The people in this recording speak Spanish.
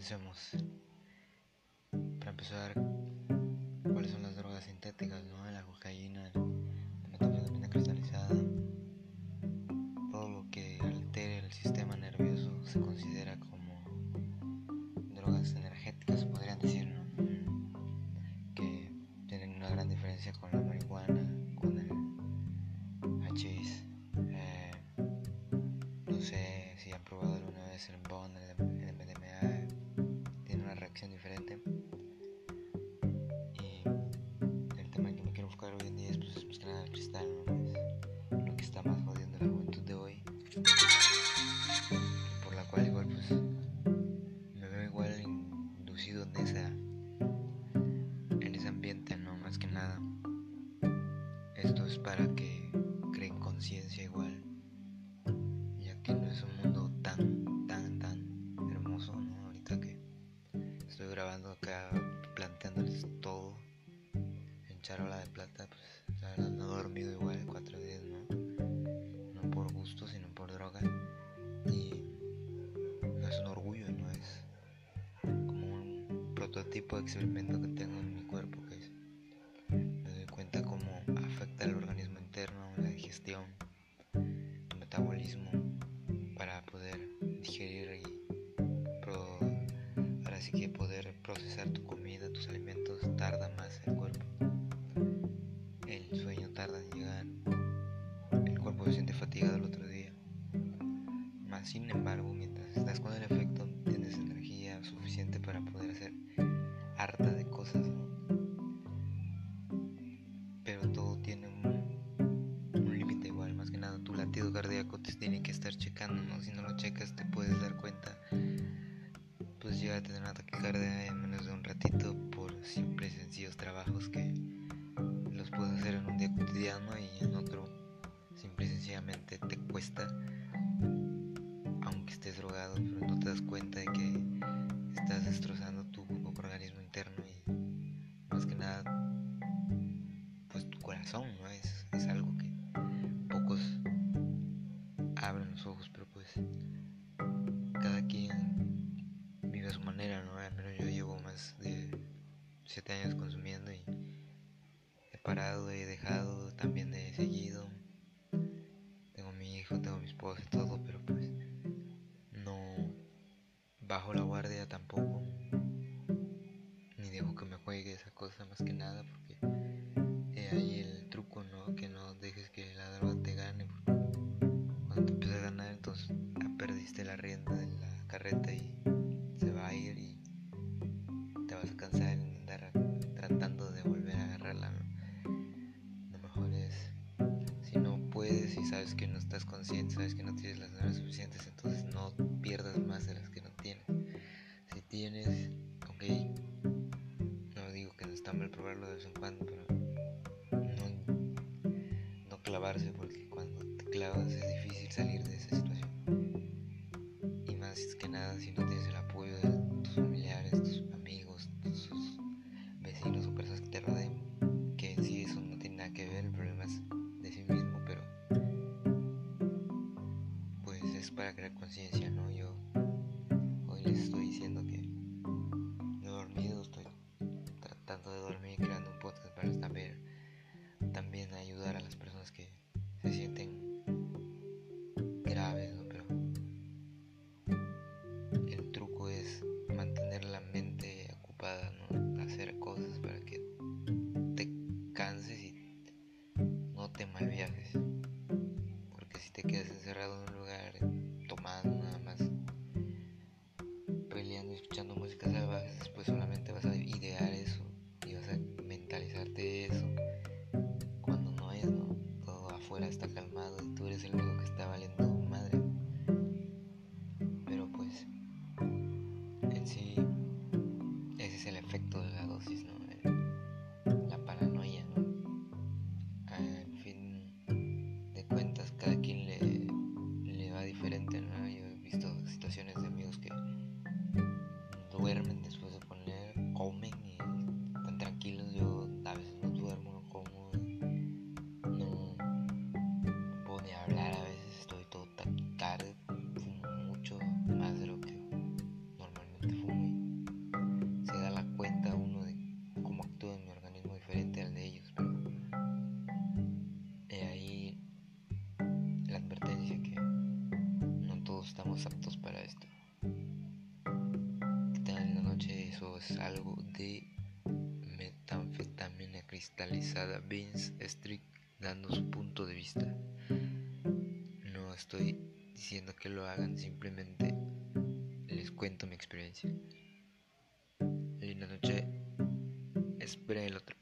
Comencemos. Para empezar, ¿cuáles son las drogas sintéticas? ¿no? La cocaína, reacción diferente. Plata, pues la verdad no he dormido igual cuatro días, ¿no? No por gusto, sino por droga. Y no es un orgullo, no es como un prototipo de experimento que tengo en mi cuerpo Sin embargo, mientras estás con el efecto, tienes energía suficiente para poder hacer harta de cosas, ¿no? Pero todo tiene un, un límite igual, más que nada tu latido cardíaco te tiene que estar checando, ¿no? Si no lo checas te puedes dar cuenta, pues llega a tener una taquicardia en menos de un ratito por simples sencillos trabajos que los puedes hacer en un día cotidiano y en otro simple y sencillamente te cuesta estés drogado, pero no te das cuenta de que estás destrozando tu organismo interno y más que nada, pues tu corazón, ¿no? Es, es algo que pocos abren los ojos, pero pues cada quien vive a su manera, ¿no? Al menos yo llevo más de 7 años consumiendo y he parado, he dejado, también he seguido. Tengo mi hijo, tengo mi esposa todo, pero bajo la guardia tampoco. Ni dejo que me juegue esa cosa más que nada porque he ahí el truco, ¿no? Que no dejes que la droga te gane. Cuando te empieza a ganar, entonces perdiste la rienda de la carreta y se va a ir y te vas a cansar en andar tratando de volver a agarrarla. Lo mejor es si no puedes y sabes que no estás consciente, sabes que no tienes las ganas suficientes, entonces no pierdas más de las que no tienes. Si tienes, ok, no digo que no está mal probarlo de vez en cuando, pero no, no clavarse porque cuando te clavas es difícil salir de esa situación. Y más que nada si no tienes el apoyo de tus familiares, tus amigos, tus vecinos o personas que te rodeen, que en sí eso no tiene nada que ver, el problema es de sí mismo, pero pues es para crear conciencia, ¿no? Yo estoy diciendo que no he dormido, estoy tratando de dormir creando un podcast para saber también ayudar a las personas que se sienten está calmado y tú eres el único que está valiendo madre. Pero pues, en sí, ese es el efecto de la dosis, ¿no? La paranoia, ¿no? Al fin de cuentas, cada quien le, le va diferente, ¿no? Yo he visto situaciones de amigos que duermen algo de metanfetamina cristalizada Vince Strick dando su punto de vista. No estoy diciendo que lo hagan, simplemente les cuento mi experiencia. Linda noche, esperen el otro.